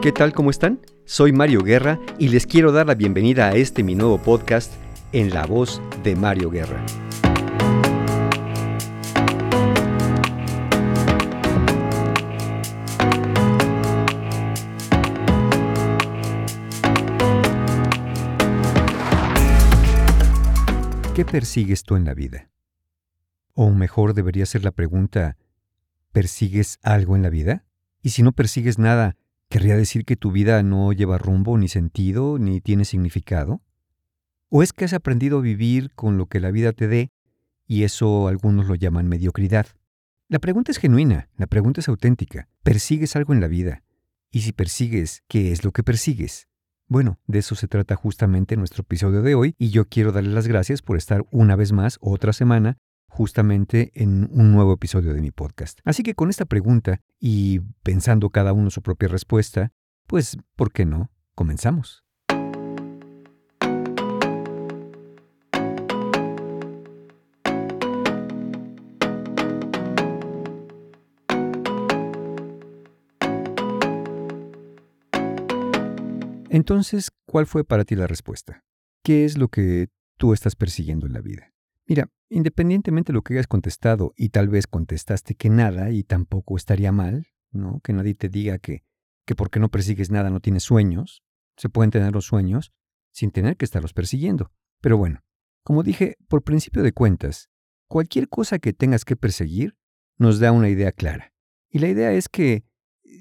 ¿Qué tal? ¿Cómo están? Soy Mario Guerra y les quiero dar la bienvenida a este mi nuevo podcast en la voz de Mario Guerra. ¿Qué persigues tú en la vida? O mejor debería ser la pregunta, ¿persigues algo en la vida? Y si no persigues nada, ¿querría decir que tu vida no lleva rumbo, ni sentido, ni tiene significado? ¿O es que has aprendido a vivir con lo que la vida te dé y eso algunos lo llaman mediocridad? La pregunta es genuina, la pregunta es auténtica. ¿Persigues algo en la vida? Y si persigues, ¿qué es lo que persigues? Bueno, de eso se trata justamente nuestro episodio de hoy y yo quiero darles las gracias por estar una vez más, otra semana, justamente en un nuevo episodio de mi podcast. Así que con esta pregunta y pensando cada uno su propia respuesta, pues, ¿por qué no? Comenzamos. Entonces, ¿cuál fue para ti la respuesta? ¿Qué es lo que tú estás persiguiendo en la vida? Mira, independientemente de lo que hayas contestado, y tal vez contestaste que nada, y tampoco estaría mal, ¿no? Que nadie te diga que, que porque no persigues nada no tienes sueños. Se pueden tener los sueños sin tener que estarlos persiguiendo. Pero bueno, como dije, por principio de cuentas, cualquier cosa que tengas que perseguir nos da una idea clara. Y la idea es que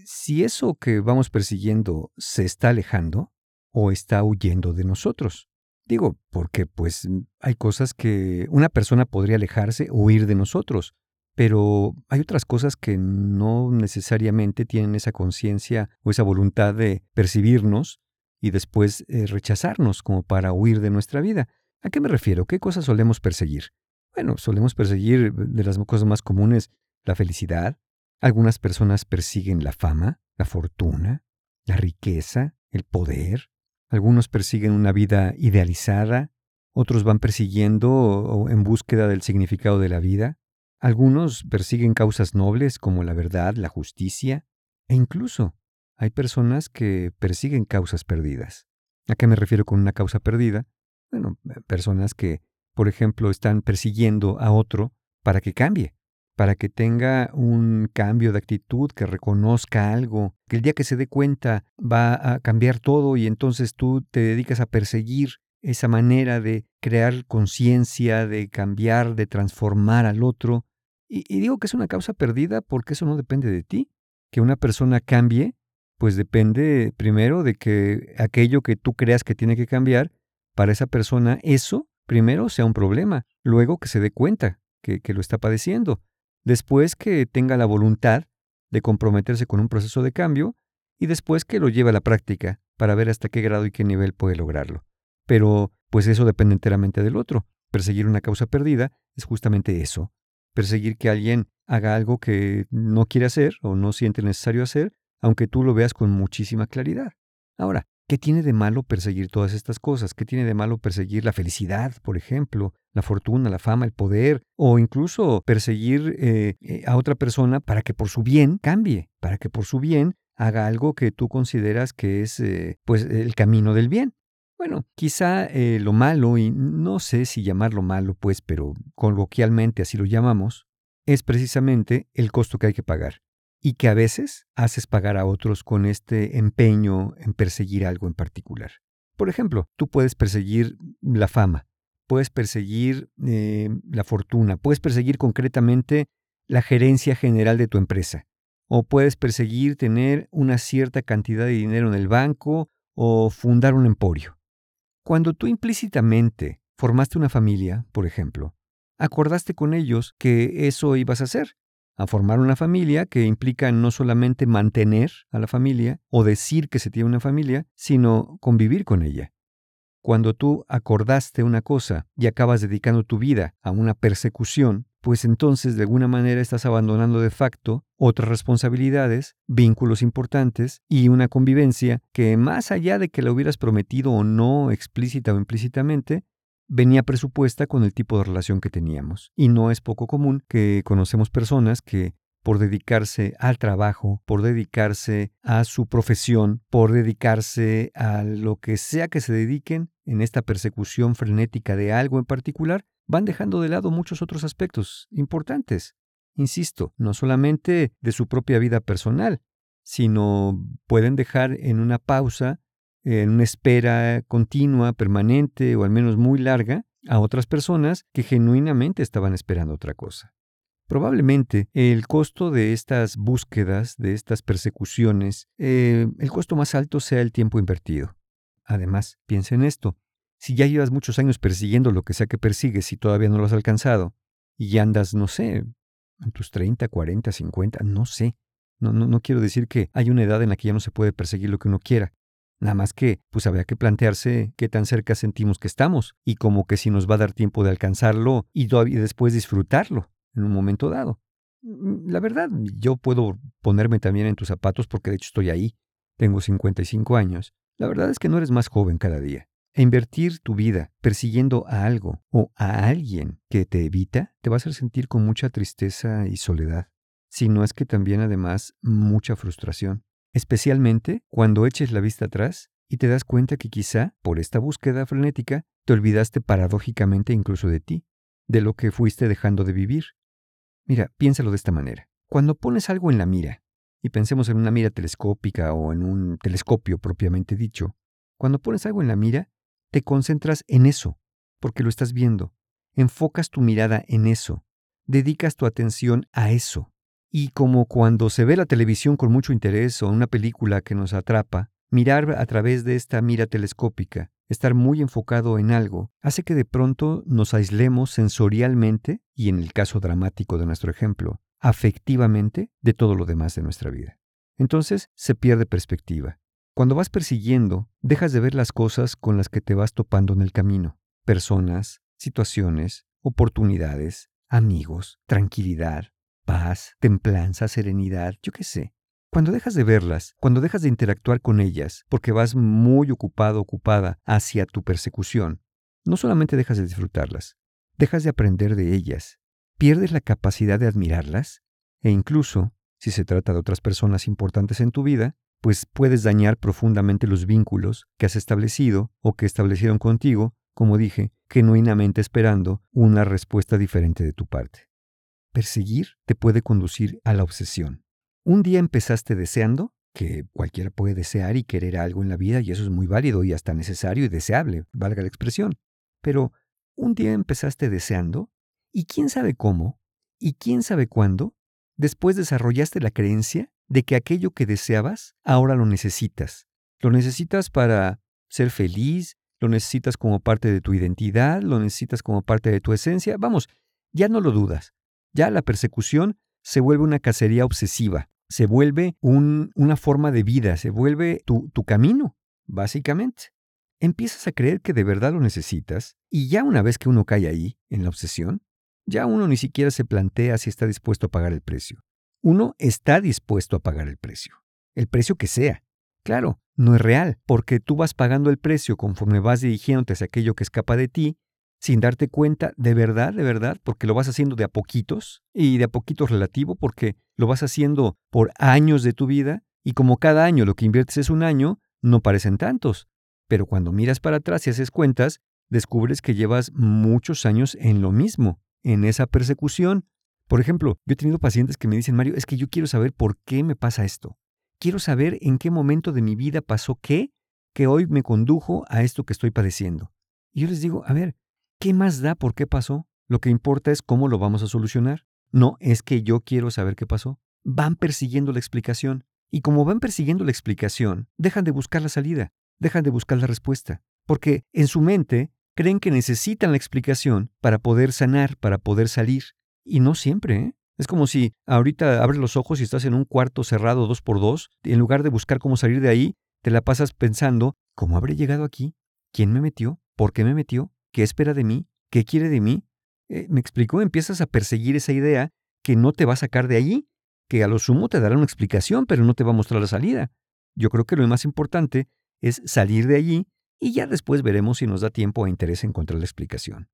si eso que vamos persiguiendo se está alejando o está huyendo de nosotros. Digo, porque pues hay cosas que una persona podría alejarse o huir de nosotros, pero hay otras cosas que no necesariamente tienen esa conciencia o esa voluntad de percibirnos y después eh, rechazarnos como para huir de nuestra vida. ¿A qué me refiero? ¿Qué cosas solemos perseguir? Bueno, solemos perseguir de las cosas más comunes la felicidad, algunas personas persiguen la fama, la fortuna, la riqueza, el poder. Algunos persiguen una vida idealizada, otros van persiguiendo o en búsqueda del significado de la vida. Algunos persiguen causas nobles como la verdad, la justicia, e incluso hay personas que persiguen causas perdidas. ¿A qué me refiero con una causa perdida? Bueno, personas que, por ejemplo, están persiguiendo a otro para que cambie, para que tenga un cambio de actitud, que reconozca algo, que el día que se dé cuenta va a cambiar todo y entonces tú te dedicas a perseguir esa manera de crear conciencia, de cambiar, de transformar al otro. Y, digo que es una causa perdida porque eso no depende de ti. Que una persona cambie, pues depende primero de que aquello que tú creas que tiene que cambiar, para esa persona eso primero sea un problema, luego que se dé cuenta que, que lo está padeciendo después que tenga la voluntad de comprometerse con un proceso de cambio y después que lo lleve a la práctica para ver hasta qué grado y qué nivel puede lograrlo. Pero pues eso depende enteramente del otro. Perseguir una causa perdida es justamente eso. Perseguir que alguien haga algo que no quiere hacer o no siente necesario hacer, aunque tú lo veas con muchísima claridad. Ahora, ¿Qué tiene de malo perseguir todas estas cosas? ¿Qué tiene de malo perseguir la felicidad, por ejemplo, la fortuna, la fama, el poder, o incluso perseguir eh, eh, a otra persona para que por su bien cambie, para que por su bien haga algo que tú consideras que es eh, pues el camino del bien? Bueno, quizá lo malo, y no sé si llamarlo malo, pues, pero coloquialmente así lo llamamos, es precisamente el costo que hay que pagar y que a veces haces pagar a otros con este empeño en perseguir algo en particular. Por ejemplo, tú puedes perseguir la fama, puedes perseguir eh, la fortuna, puedes perseguir concretamente la gerencia general de tu empresa, o puedes perseguir tener una cierta cantidad de dinero en el banco o fundar un emporio. Cuando tú implícitamente formaste una familia, por ejemplo, acordaste con ellos que eso ibas a hacer a formar una familia que implica no solamente mantener a la familia o decir que se tiene una familia, sino convivir con ella. Cuando tú acordaste una cosa y acabas dedicando tu vida a una persecución, pues entonces de alguna manera estás abandonando de facto otras responsabilidades, vínculos importantes y una convivencia que más allá de que la hubieras prometido o no explícita o implícitamente, venía presupuesta con el tipo de relación que teníamos. Y no es poco común que conocemos personas que por dedicarse al trabajo, por dedicarse a su profesión, por dedicarse a lo que sea que se dediquen en esta persecución frenética de algo en particular, van dejando de lado muchos otros aspectos importantes. Insisto, no solamente de su propia vida personal, sino pueden dejar en una pausa, en una espera continua, permanente o al menos muy larga, a otras personas que genuinamente estaban esperando otra cosa. Probablemente el costo de estas búsquedas, de estas persecuciones, eh, el costo más alto sea el tiempo invertido. Además, piensa en esto. Si ya llevas muchos años persiguiendo lo que sea que persigues y todavía no lo has alcanzado, y ya andas, no sé, en tus 30, 40, 50, no sé. No, no, no quiero decir que hay una edad en la que ya no se puede perseguir lo que uno quiera. Nada más que, pues habría que plantearse qué tan cerca sentimos que estamos y como que si nos va a dar tiempo de alcanzarlo y, después disfrutarlo en un momento dado. Mm, la verdad, yo puedo ponerme también en tus zapatos porque de hecho estoy ahí. Tengo 55 años. La verdad es que no eres más joven cada día. E invertir tu vida persiguiendo a algo o a alguien que te evita te va a hacer sentir con mucha tristeza y soledad, si no es que también además mucha frustración especialmente cuando eches la vista atrás y te das cuenta que quizá, por esta búsqueda frenética, te olvidaste paradójicamente incluso de ti, de lo que fuiste dejando de vivir. Mira, piénsalo de esta manera. Cuando pones algo en la mira, y pensemos en una mira telescópica o en un telescopio propiamente dicho, cuando pones algo en la mira, te concentras en eso, porque lo estás viendo, enfocas tu mirada en eso, dedicas tu atención a eso. Y como cuando se ve la televisión con mucho interés o una película que nos atrapa, mirar a través de esta mira telescópica, estar muy enfocado en algo, hace que de pronto nos aislemos sensorialmente y en el caso dramático de nuestro ejemplo, afectivamente de todo lo demás de nuestra vida. Entonces se pierde perspectiva. Cuando vas persiguiendo, dejas de ver las cosas con las que te vas topando en el camino, personas, situaciones, oportunidades, amigos, tranquilidad, paz, templanza, serenidad, yo qué sé. Cuando dejas de verlas, cuando dejas de interactuar con ellas, porque vas muy ocupado, ocupada hacia tu persecución, no solamente dejas de disfrutarlas, dejas de aprender de ellas, pierdes la capacidad de admirarlas e incluso, si se trata de otras personas importantes en tu vida, pues puedes dañar profundamente los vínculos que has establecido o que establecieron contigo, como dije, genuinamente esperando una respuesta diferente de tu parte. Perseguir te puede conducir a la obsesión. Un día empezaste deseando, que cualquiera puede desear y querer algo en la vida, y eso es muy válido y hasta necesario y deseable, valga la expresión. Pero un día empezaste deseando, y quién sabe cómo, y quién sabe cuándo, después desarrollaste la creencia de que aquello que deseabas ahora lo necesitas. Lo necesitas para ser feliz, lo necesitas como parte de tu identidad, lo necesitas como parte de tu esencia. Vamos, ya no lo dudas. Ya la persecución se vuelve una cacería obsesiva, se vuelve una forma de vida, se vuelve tu, tu camino, básicamente. Empiezas a creer que de verdad lo necesitas y ya una vez que uno cae ahí, en la obsesión, ya uno ni siquiera se plantea si está dispuesto a pagar el precio. Uno está dispuesto a pagar el precio, el precio que sea. Claro, no es real, porque tú vas pagando el precio conforme vas dirigiéndote hacia aquello que escapa de ti sin darte cuenta de verdad, de verdad, porque lo vas haciendo de a poquitos y de a poquitos relativo porque lo vas haciendo por años de tu vida y como cada año lo que inviertes es un año, no parecen tantos. Pero cuando miras para atrás y haces cuentas, descubres que llevas muchos años en lo mismo, en esa persecución. Por ejemplo, yo he tenido pacientes que me dicen, Mario, es que yo quiero saber por qué me pasa esto. Quiero saber en qué momento de mi vida pasó qué que hoy me condujo a esto que estoy padeciendo. Y yo les digo, a ver, ¿Qué más da por qué pasó? Lo que importa es cómo lo vamos a solucionar. No es que yo quiero saber qué pasó. Van persiguiendo la explicación. Y como van persiguiendo la explicación, dejan de buscar la salida, dejan de buscar la respuesta. Porque en su mente creen que necesitan la explicación para poder sanar, para poder salir. Y no siempre, ¿eh? Es como si ahorita abres los ojos y estás en un cuarto cerrado dos por dos, y en lugar de buscar cómo salir de ahí, te la pasas pensando, ¿cómo habré llegado aquí? ¿Quién me metió? ¿Por qué me metió? ¿Qué espera de mí? ¿Qué quiere de mí? Eh, ¿Me explicó? Empiezas a perseguir esa idea que no te va a sacar de allí, que a lo sumo te dará una explicación, pero no te va a mostrar la salida. Yo creo que lo más importante es salir de allí y ya después veremos si nos da tiempo o interés encontrar la explicación.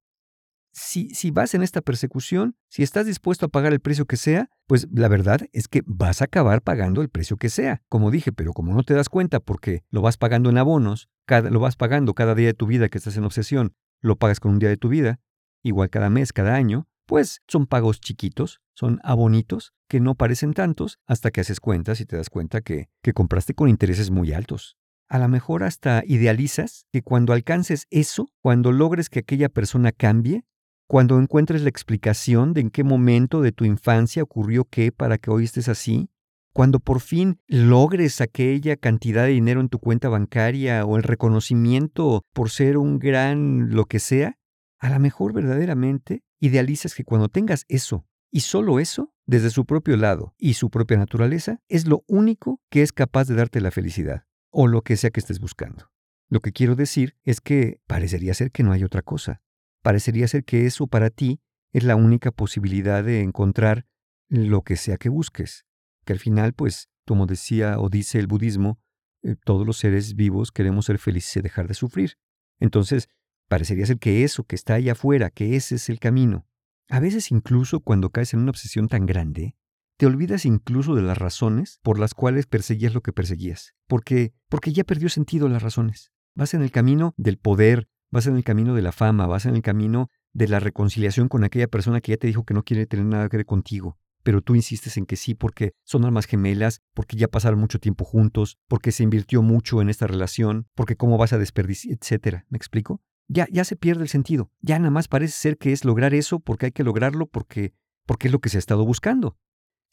si, si vas en esta persecución, si estás dispuesto a pagar el precio que sea, pues la verdad es que vas a acabar pagando el precio que sea. Como dije, pero como no te das cuenta porque lo vas pagando en abonos, lo vas pagando cada día de tu vida que estás en obsesión, lo pagas con un día de tu vida, igual cada mes, cada año, pues son pagos chiquitos, son abonitos que no parecen tantos hasta que haces cuentas y te das cuenta que, que compraste con intereses muy altos. A lo mejor hasta idealizas que cuando alcances eso, cuando logres que aquella persona cambie, cuando encuentres la explicación de en qué momento de tu infancia ocurrió qué para que hoy estés así, cuando por fin logres aquella cantidad de dinero en tu cuenta bancaria o el reconocimiento por ser un gran lo que sea, a lo mejor verdaderamente idealizas que cuando tengas eso y solo eso, desde su propio lado y su propia naturaleza, es lo único que es capaz de darte la felicidad o lo que sea que estés buscando. Lo que quiero decir es que parecería ser que no hay otra cosa. Parecería ser que eso para ti es la única posibilidad de encontrar lo que sea que busques. Que al final, pues, como decía o dice el budismo, eh, todos los seres vivos queremos ser felices y dejar de sufrir. Entonces, parecería ser que eso que está ahí afuera, que ese es el camino. A veces incluso cuando caes en una obsesión tan grande, te olvidas incluso de las razones por las cuales perseguías lo que perseguías, porque porque ya perdió sentido las razones. Vas en el camino del poder, vas en el camino de la fama, vas en el camino de la reconciliación con aquella persona que ya te dijo que no quiere tener nada que ver contigo, pero tú insistes en que sí porque son almas gemelas, porque ya pasaron mucho tiempo juntos, porque se invirtió mucho en esta relación, porque cómo vas a desperdiciar, etcétera. ¿Me explico? Ya, ya se pierde el sentido. Ya nada más parece ser que es lograr eso porque hay que lograrlo porque, porque es lo que se ha estado buscando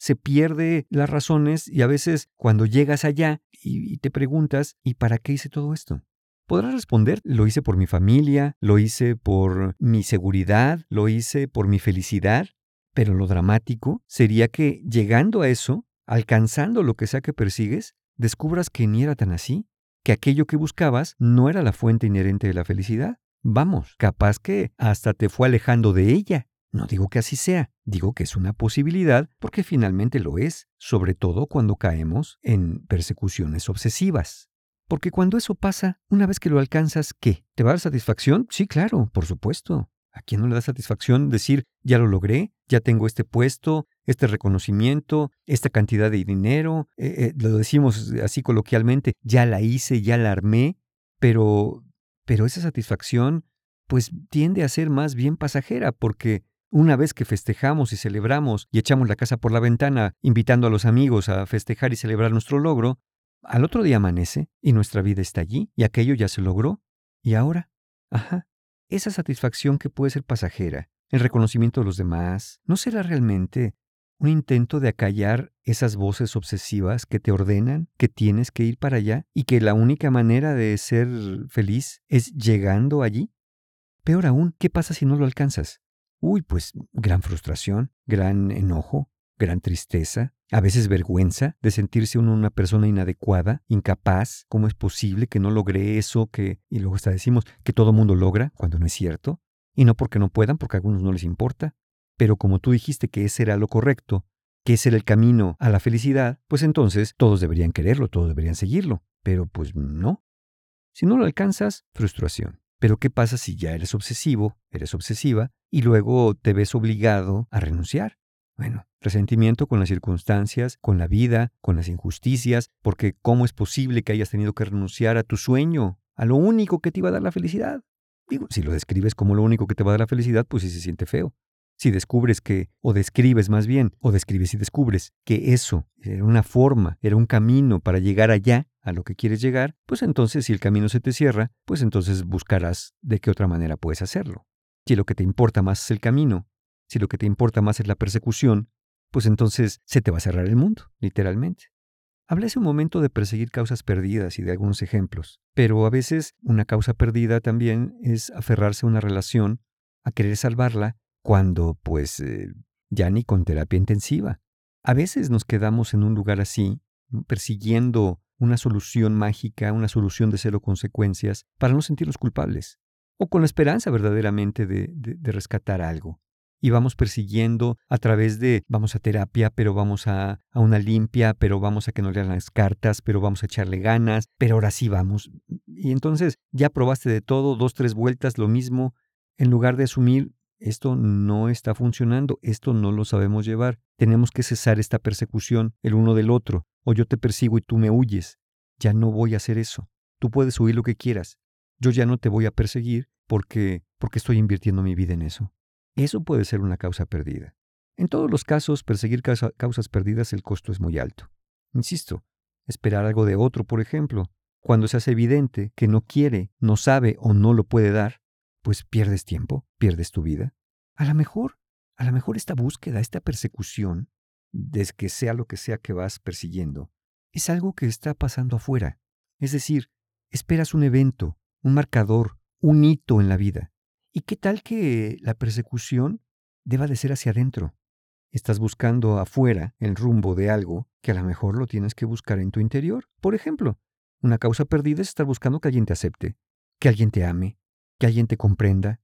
se pierde las razones y a veces cuando llegas allá y, te preguntas, ¿y para qué hice todo esto? Podrás responder, lo hice por mi familia, lo hice por mi seguridad, lo hice por mi felicidad, pero lo dramático sería que llegando a eso, alcanzando lo que sea que persigues, descubras que ni era tan así, que aquello que buscabas no era la fuente inherente de la felicidad. Vamos, capaz que hasta te fue alejando de ella. No digo que así sea, digo que es una posibilidad porque finalmente lo es, sobre todo cuando caemos en persecuciones obsesivas. Porque cuando eso pasa, una vez que lo alcanzas, ¿qué? ¿Te va a dar satisfacción? Sí, claro, por supuesto. ¿A quién no le da satisfacción decir, ya lo logré, ya tengo este puesto, este reconocimiento, esta cantidad de dinero? Eh, eh, lo decimos así coloquialmente, ya la hice, ya la armé, pero, pero esa satisfacción pues tiende a ser más bien pasajera porque una vez que festejamos y celebramos y echamos la casa por la ventana, invitando a los amigos a festejar y celebrar nuestro logro, al otro día amanece y nuestra vida está allí y aquello ya se logró. ¿Y ahora? Ajá. Esa satisfacción que puede ser pasajera, el reconocimiento de los demás, ¿no será realmente un intento de acallar esas voces obsesivas que te ordenan que tienes que ir para allá y que la única manera de ser feliz es llegando allí? Peor aún, ¿qué pasa si no lo alcanzas? Uy, pues gran frustración, gran enojo, gran tristeza, a veces vergüenza de sentirse una persona inadecuada, incapaz, cómo es posible que no logre eso que, y luego hasta decimos que todo mundo logra, cuando no es cierto, y no porque no puedan, porque a algunos no les importa, pero como tú dijiste que ese era lo correcto, que ese era el camino a la felicidad, pues entonces todos deberían quererlo, todos deberían seguirlo, pero pues no. Si no lo alcanzas, frustración. Pero ¿qué pasa si ya eres obsesivo, eres obsesiva, y luego te ves obligado a renunciar? Bueno, resentimiento con las circunstancias, con la vida, con las injusticias, porque ¿cómo es posible que hayas tenido que renunciar a tu sueño, a lo único que te iba a dar la felicidad? Digo, si lo describes como lo único que te va a dar la felicidad, pues sí se siente feo. Si descubres que, o describes más bien, o describes y descubres que eso era una forma, era un camino para llegar allá, a lo que quieres llegar, pues entonces si el camino se te cierra, pues entonces buscarás de qué otra manera puedes hacerlo. Si lo que te importa más es el camino, si lo que te importa más es la persecución, pues entonces se te va a cerrar el mundo, literalmente. Hablé hace un momento de perseguir causas perdidas y de algunos ejemplos, pero a veces una causa perdida también es aferrarse a una relación, a querer salvarla cuando pues eh, ya ni con terapia intensiva. A veces nos quedamos en un lugar así, persiguiendo una solución mágica, una solución de cero consecuencias, para no sentirnos culpables, o con la esperanza verdaderamente de, de, rescatar algo. Y vamos persiguiendo a través de, vamos a terapia, pero vamos a, a una limpia, pero vamos a que nos lean las cartas, pero vamos a echarle ganas, pero ahora sí vamos. Y entonces ya probaste de todo, dos, tres vueltas, lo mismo, en lugar de asumir esto no está funcionando, esto no lo sabemos llevar, tenemos que cesar esta persecución el uno del otro, o yo te persigo y tú me huyes. Ya no voy a hacer eso. Tú puedes huir lo que quieras. Yo ya no te voy a perseguir porque porque estoy invirtiendo mi vida en eso. Eso puede ser una causa perdida. En todos los casos, perseguir causas perdidas el costo es muy alto. Insisto, esperar algo de otro, por ejemplo, cuando se hace evidente que no quiere, no sabe o no lo puede dar, pues pierdes tiempo, pierdes tu vida. A lo mejor, a lo mejor esta búsqueda, esta persecución, desde que sea lo que sea que vas persiguiendo, es algo que está pasando afuera. Es decir, esperas un evento, un marcador, un hito en la vida. ¿Y qué tal que la persecución deba de ser hacia adentro? Estás buscando afuera el rumbo de algo que a lo mejor lo tienes que buscar en tu interior. Por ejemplo, una causa perdida es estar buscando que alguien te acepte, que alguien te ame, que alguien te comprenda.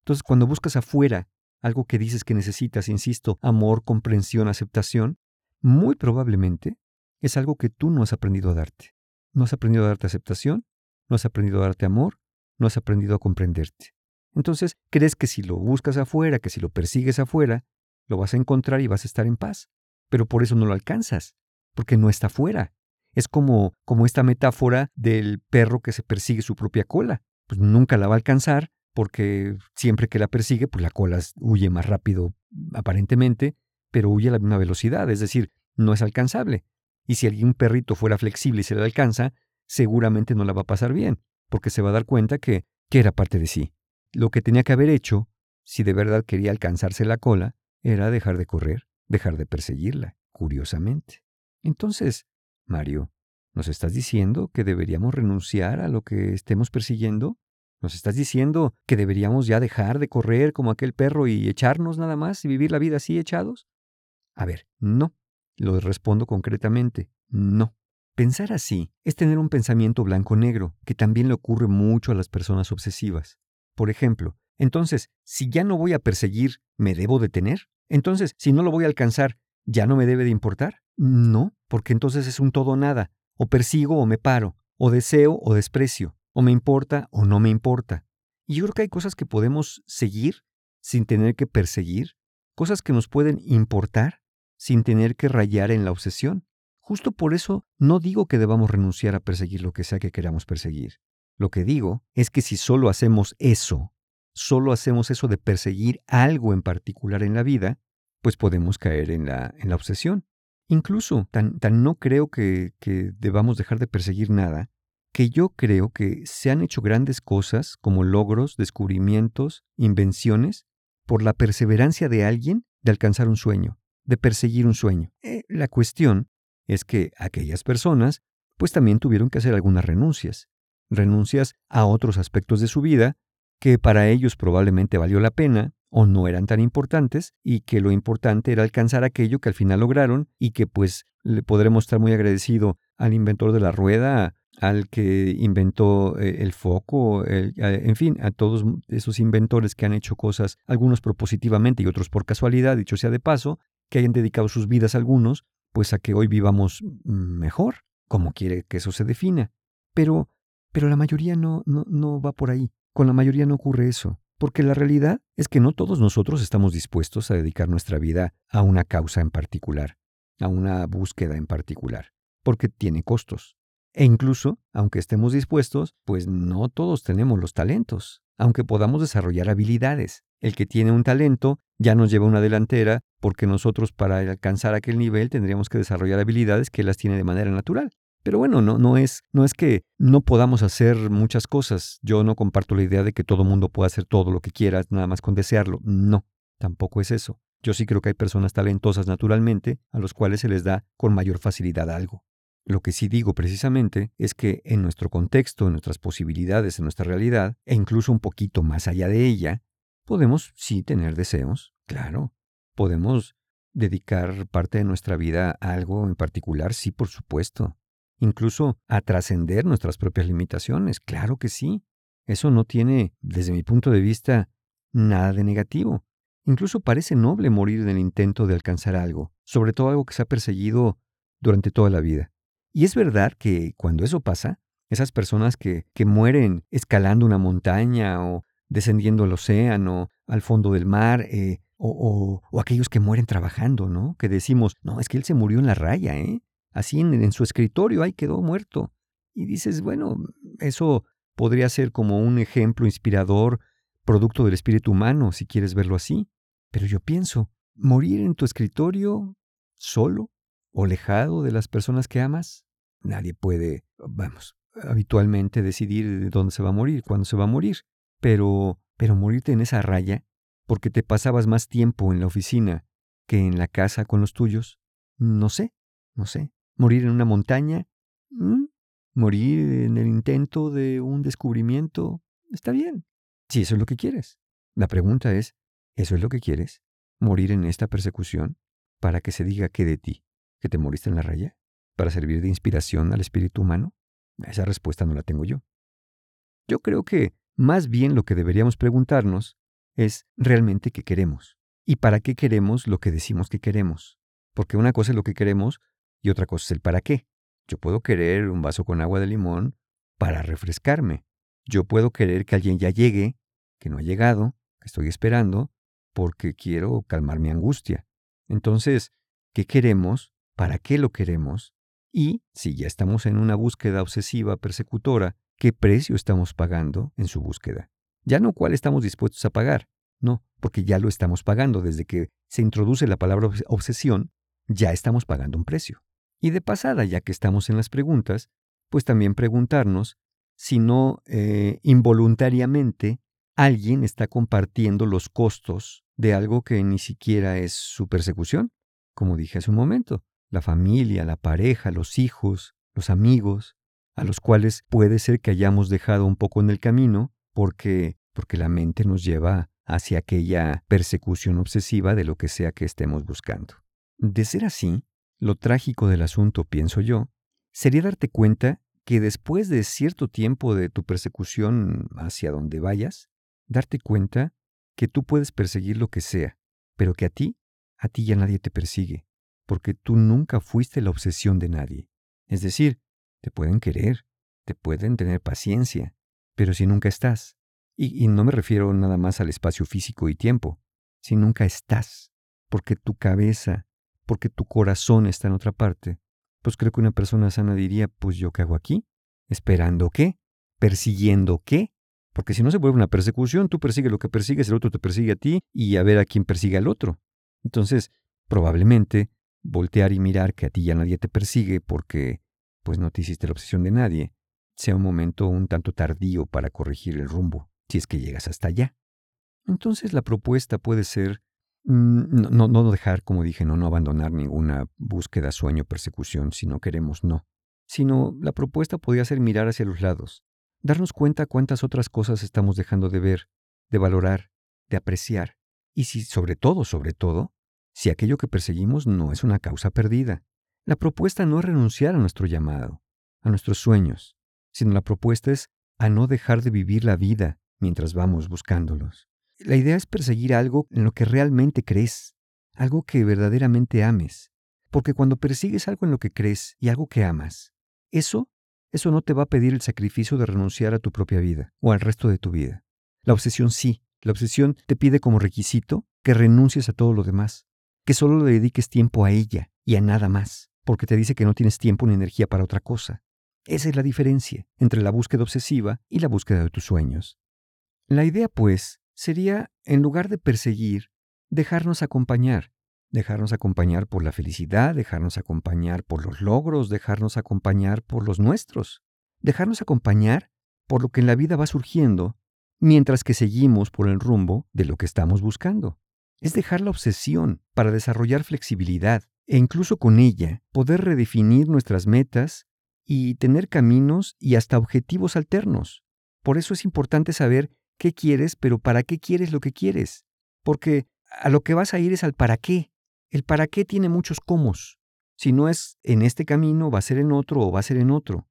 Entonces, cuando buscas afuera algo que dices que necesitas, insisto, amor, comprensión, aceptación, muy probablemente es algo que tú no has aprendido a darte. No has aprendido a darte aceptación, no has aprendido a darte amor, no has aprendido a comprenderte. Entonces, crees que si lo buscas afuera, que si lo persigues afuera, lo vas a encontrar y vas a estar en paz. Pero por eso no lo alcanzas, porque no está afuera. Es como, como esta metáfora del perro que se persigue su propia cola. Pues nunca la va a alcanzar porque siempre que la persigue, pues la cola huye más rápido aparentemente, pero huye a la misma velocidad, es decir, no es alcanzable. Y si algún perrito fuera flexible y se le alcanza, seguramente no la va a pasar bien, porque se va a dar cuenta que, que era parte de sí. Lo que tenía que haber hecho, si de verdad quería alcanzarse la cola, era dejar de correr, dejar de perseguirla, curiosamente. Entonces, Mario, ¿nos estás diciendo que deberíamos renunciar a lo que estemos persiguiendo? ¿Nos estás diciendo que deberíamos ya dejar de correr como aquel perro y echarnos nada más y vivir la vida así echados? A ver, no. Lo respondo concretamente, no. Pensar así es tener un pensamiento blanco-negro, que también le ocurre mucho a las personas obsesivas. Por ejemplo, entonces, si ya no voy a perseguir, ¿me debo detener? Entonces, si no lo voy a alcanzar, ¿ya no me debe de importar? No, porque entonces es un todo nada. O persigo o me paro, o deseo o desprecio, o me importa o no me importa. Y yo creo que hay cosas que podemos seguir sin tener que perseguir, cosas que nos pueden importar sin tener que rayar en la obsesión. Justo por eso no digo que debamos renunciar a perseguir lo que sea que queramos perseguir. Lo que digo es que si solo hacemos eso, solo hacemos eso de perseguir algo en particular en la vida, pues podemos caer en la, en la obsesión. Incluso tan, tan no creo que, que debamos dejar de perseguir nada, que yo creo que se han hecho grandes cosas como logros, descubrimientos, invenciones, por la perseverancia de alguien de alcanzar un sueño, de perseguir un sueño. Eh, la cuestión es que aquellas personas pues también tuvieron que hacer algunas renuncias, renuncias a otros aspectos de su vida que para ellos probablemente valió la pena, o no eran tan importantes y que lo importante era alcanzar aquello que al final lograron y que pues le podremos estar muy agradecido al inventor de la rueda, al que inventó eh, el foco, en fin, a todos esos inventores que han hecho cosas, algunos propositivamente y otros por casualidad, dicho sea de paso, que hayan dedicado sus vidas algunos, pues a que hoy vivamos mejor, como quiere que eso se defina. Pero, pero la mayoría no, no, no va por ahí. Con la mayoría no ocurre eso. Porque la realidad es que no todos nosotros estamos dispuestos a dedicar nuestra vida a una causa en particular, a una búsqueda en particular, porque tiene costos. E incluso, aunque estemos dispuestos, pues no todos tenemos los talentos, aunque podamos desarrollar habilidades. El que tiene un talento ya nos lleva una delantera porque nosotros para alcanzar aquel nivel tendríamos que desarrollar habilidades que las tiene de manera natural. Pero bueno, no, no, es, no es que no podamos hacer muchas cosas. Yo no comparto la idea de que todo mundo pueda hacer todo lo que quiera nada más con desearlo. No, tampoco es eso. Yo sí creo que hay personas talentosas naturalmente a los cuales se les da con mayor facilidad algo. Lo que sí digo precisamente es que en nuestro contexto, en nuestras posibilidades, en nuestra realidad, e incluso un poquito más allá de ella, podemos sí tener deseos, claro. Podemos dedicar parte de nuestra vida a algo en particular, sí, por supuesto incluso a trascender nuestras propias limitaciones. Claro que sí. Eso no tiene, desde mi punto de vista, nada de negativo. Incluso parece noble morir en el intento de alcanzar algo, sobre todo algo que se ha perseguido durante toda la vida. Y es verdad que cuando eso pasa, esas personas que, que mueren escalando una montaña o descendiendo al océano, al fondo del mar, eh, o, aquellos que mueren trabajando, ¿no? Que decimos, no, es que él se murió en la raya, ¿eh? Así en, su escritorio, ahí quedó muerto. Y dices, bueno, eso podría ser como un ejemplo inspirador, producto del espíritu humano, si quieres verlo así. Pero yo pienso, morir en tu escritorio, solo o alejado de las personas que amas, nadie puede, vamos, habitualmente decidir de dónde se va a morir, cuándo se va a morir. Pero, pero morirte en esa raya, porque te pasabas más tiempo en la oficina que en la casa con los tuyos, no sé, no sé. Morir en una montaña, mm, morir en el intento de un descubrimiento, está bien. Si eso es lo que quieres. La pregunta es, ¿eso es lo que quieres? ¿Morir en esta persecución para que se diga que de ti, que te moriste en la raya? ¿Para servir de inspiración al espíritu humano? Esa respuesta no la tengo yo. Yo creo que más bien lo que deberíamos preguntarnos es realmente qué queremos y para qué queremos lo que decimos que queremos. Porque una cosa es lo que queremos y otra cosa es el para qué. Yo puedo querer un vaso con agua de limón para refrescarme. Yo puedo querer que alguien ya llegue, que no ha llegado, que estoy esperando, porque quiero calmar mi angustia. Entonces, ¿qué queremos? ¿Para qué lo queremos? Y, si ya estamos en una búsqueda obsesiva persecutora, ¿qué precio estamos pagando en su búsqueda? Ya no cuál estamos dispuestos a pagar, no, porque ya lo estamos pagando. Desde que se introduce la palabra obsesión, ya estamos pagando un precio. Y de pasada, ya que estamos en las preguntas, pues también preguntarnos si no eh, involuntariamente alguien está compartiendo los costos de algo que ni siquiera es su persecución, como dije hace un momento la familia, la pareja, los hijos, los amigos, a los cuales puede ser que hayamos dejado un poco en el camino porque, porque la mente nos lleva hacia aquella persecución obsesiva de lo que sea que estemos buscando. De ser así, lo trágico del asunto, pienso yo, sería darte cuenta que después de cierto tiempo de tu persecución hacia donde vayas, darte cuenta que tú puedes perseguir lo que sea, pero que a ti, a ti ya nadie te persigue, porque tú nunca fuiste la obsesión de nadie. Es decir, te pueden querer, te pueden tener paciencia, pero si nunca estás, y, no me refiero nada más al espacio físico y tiempo, si nunca estás, porque tu cabeza, porque tu corazón está en otra parte, pues creo que una persona sana diría, pues yo qué hago aquí, esperando qué, persiguiendo qué, porque si no se vuelve una persecución, tú persigues lo que persigues, el otro te persigue a ti y a ver a quién persigue al otro. Entonces, probablemente voltear y mirar que a ti ya nadie te persigue porque pues no te hiciste la obsesión de nadie, sea un momento un tanto tardío para corregir el rumbo, si es que llegas hasta allá. Entonces la propuesta puede ser no, no, dejar, como dije, no, no abandonar ninguna búsqueda, sueño, persecución, si no queremos, no. Sino la propuesta podría ser mirar hacia los lados, darnos cuenta cuántas otras cosas estamos dejando de ver, de valorar, de apreciar, y si sobre todo, sobre todo, si aquello que perseguimos no es una causa perdida. La propuesta no es renunciar a nuestro llamado, a nuestros sueños, sino la propuesta es a no dejar de vivir la vida mientras vamos buscándolos. La idea es perseguir algo en lo que realmente crees, algo que verdaderamente ames, porque cuando persigues algo en lo que crees y algo que amas, eso, eso no te va a pedir el sacrificio de renunciar a tu propia vida o al resto de tu vida. La obsesión sí, la obsesión te pide como requisito que renuncies a todo lo demás, que solo le dediques tiempo a ella y a nada más, porque te dice que no tienes tiempo ni energía para otra cosa. Esa es la diferencia entre la búsqueda obsesiva y la búsqueda de tus sueños. La idea, pues, sería, en lugar de perseguir, dejarnos acompañar, dejarnos acompañar por la felicidad, dejarnos acompañar por los logros, dejarnos acompañar por los nuestros, dejarnos acompañar por lo que en la vida va surgiendo, mientras que seguimos por el rumbo de lo que estamos buscando. Es dejar la obsesión para desarrollar flexibilidad e incluso con ella poder redefinir nuestras metas y tener caminos y hasta objetivos alternos. Por eso es importante saber qué quieres, pero para qué quieres lo que quieres. Porque a lo que vas a ir es al para qué. El para qué tiene muchos cómo. Si no es en este camino, va a ser en otro o va a ser en otro.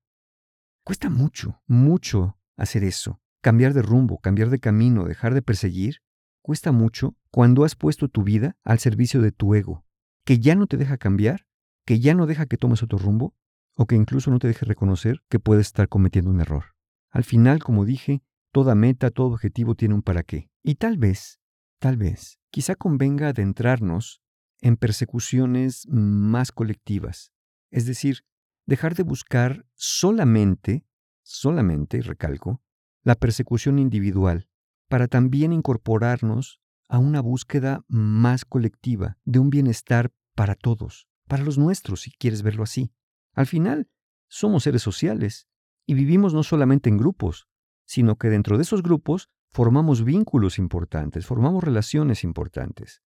Cuesta mucho, mucho hacer eso. Cambiar de rumbo, cambiar de camino, dejar de perseguir cuesta mucho cuando has puesto tu vida al servicio de tu ego, que ya no te deja cambiar, que ya no deja que tomes otro rumbo, o que incluso no te deje reconocer que puedes estar cometiendo un error. Al final, como dije, Toda meta, todo objetivo tiene un para qué. Y tal vez, tal vez, quizá convenga adentrarnos en persecuciones más colectivas. Es decir, dejar de buscar solamente, solamente, recalco, la persecución individual, para también incorporarnos a una búsqueda más colectiva de un bienestar para todos, para los nuestros, si quieres verlo así. Al final, somos seres sociales y vivimos no solamente en grupos, sino que dentro de esos grupos formamos vínculos importantes, formamos relaciones importantes.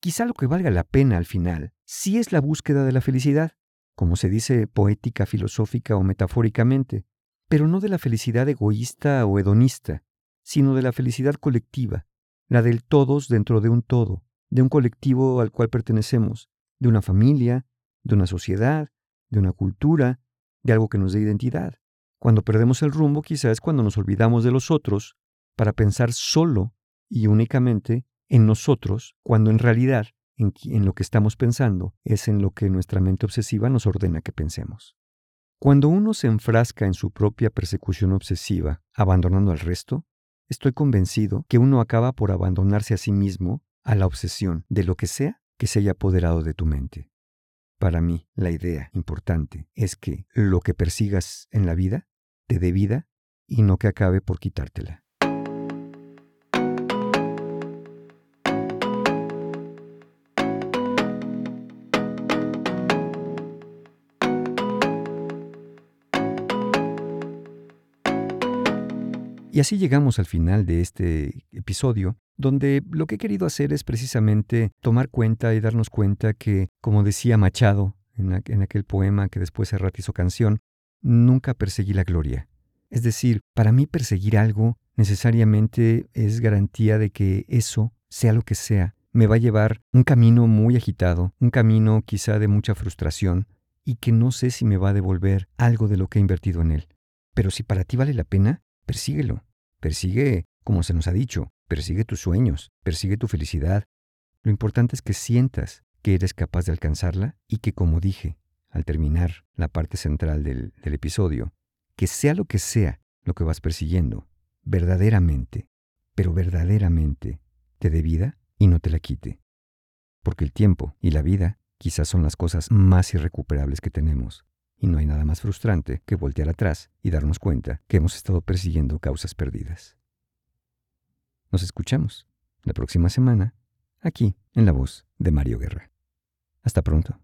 Quizá lo que valga la pena al final sí es la búsqueda de la felicidad, como se dice poética, filosófica o metafóricamente, pero no de la felicidad egoísta o hedonista, sino de la felicidad colectiva, la del todos dentro de un todo, de un colectivo al cual pertenecemos, de una familia, de una sociedad, de una cultura, de algo que nos dé identidad. Cuando perdemos el rumbo quizás es cuando nos olvidamos de los otros para pensar solo y únicamente en nosotros, cuando en realidad en, en, lo que estamos pensando es en lo que nuestra mente obsesiva nos ordena que pensemos. Cuando uno se enfrasca en su propia persecución obsesiva, abandonando al resto, estoy convencido que uno acaba por abandonarse a sí mismo a la obsesión de lo que sea que se haya apoderado de tu mente. Para mí, la idea importante es que lo que persigas en la vida te vida y no que acabe por quitártela. Y así llegamos al final de este episodio, donde lo que he querido hacer es precisamente tomar cuenta y darnos cuenta que, como decía Machado en, aquel poema que después se ratizó canción, nunca perseguí la gloria. Es decir, para mí perseguir algo necesariamente es garantía de que eso, sea lo que sea, me va a llevar un camino muy agitado, un camino quizá de mucha frustración, y que no sé si me va a devolver algo de lo que he invertido en él. Pero si para ti vale la pena, persíguelo. Persigue, como se nos ha dicho, persigue tus sueños, persigue tu felicidad. Lo importante es que sientas que eres capaz de alcanzarla y que, como dije, al terminar la parte central del, episodio, que sea lo que sea lo que vas persiguiendo, verdaderamente, pero verdaderamente, te dé vida y no te la quite. Porque el tiempo y la vida quizás son las cosas más irrecuperables que tenemos y no hay nada más frustrante que voltear atrás y darnos cuenta que hemos estado persiguiendo causas perdidas. Nos escuchamos la próxima semana aquí en la voz de Mario Guerra. Hasta pronto.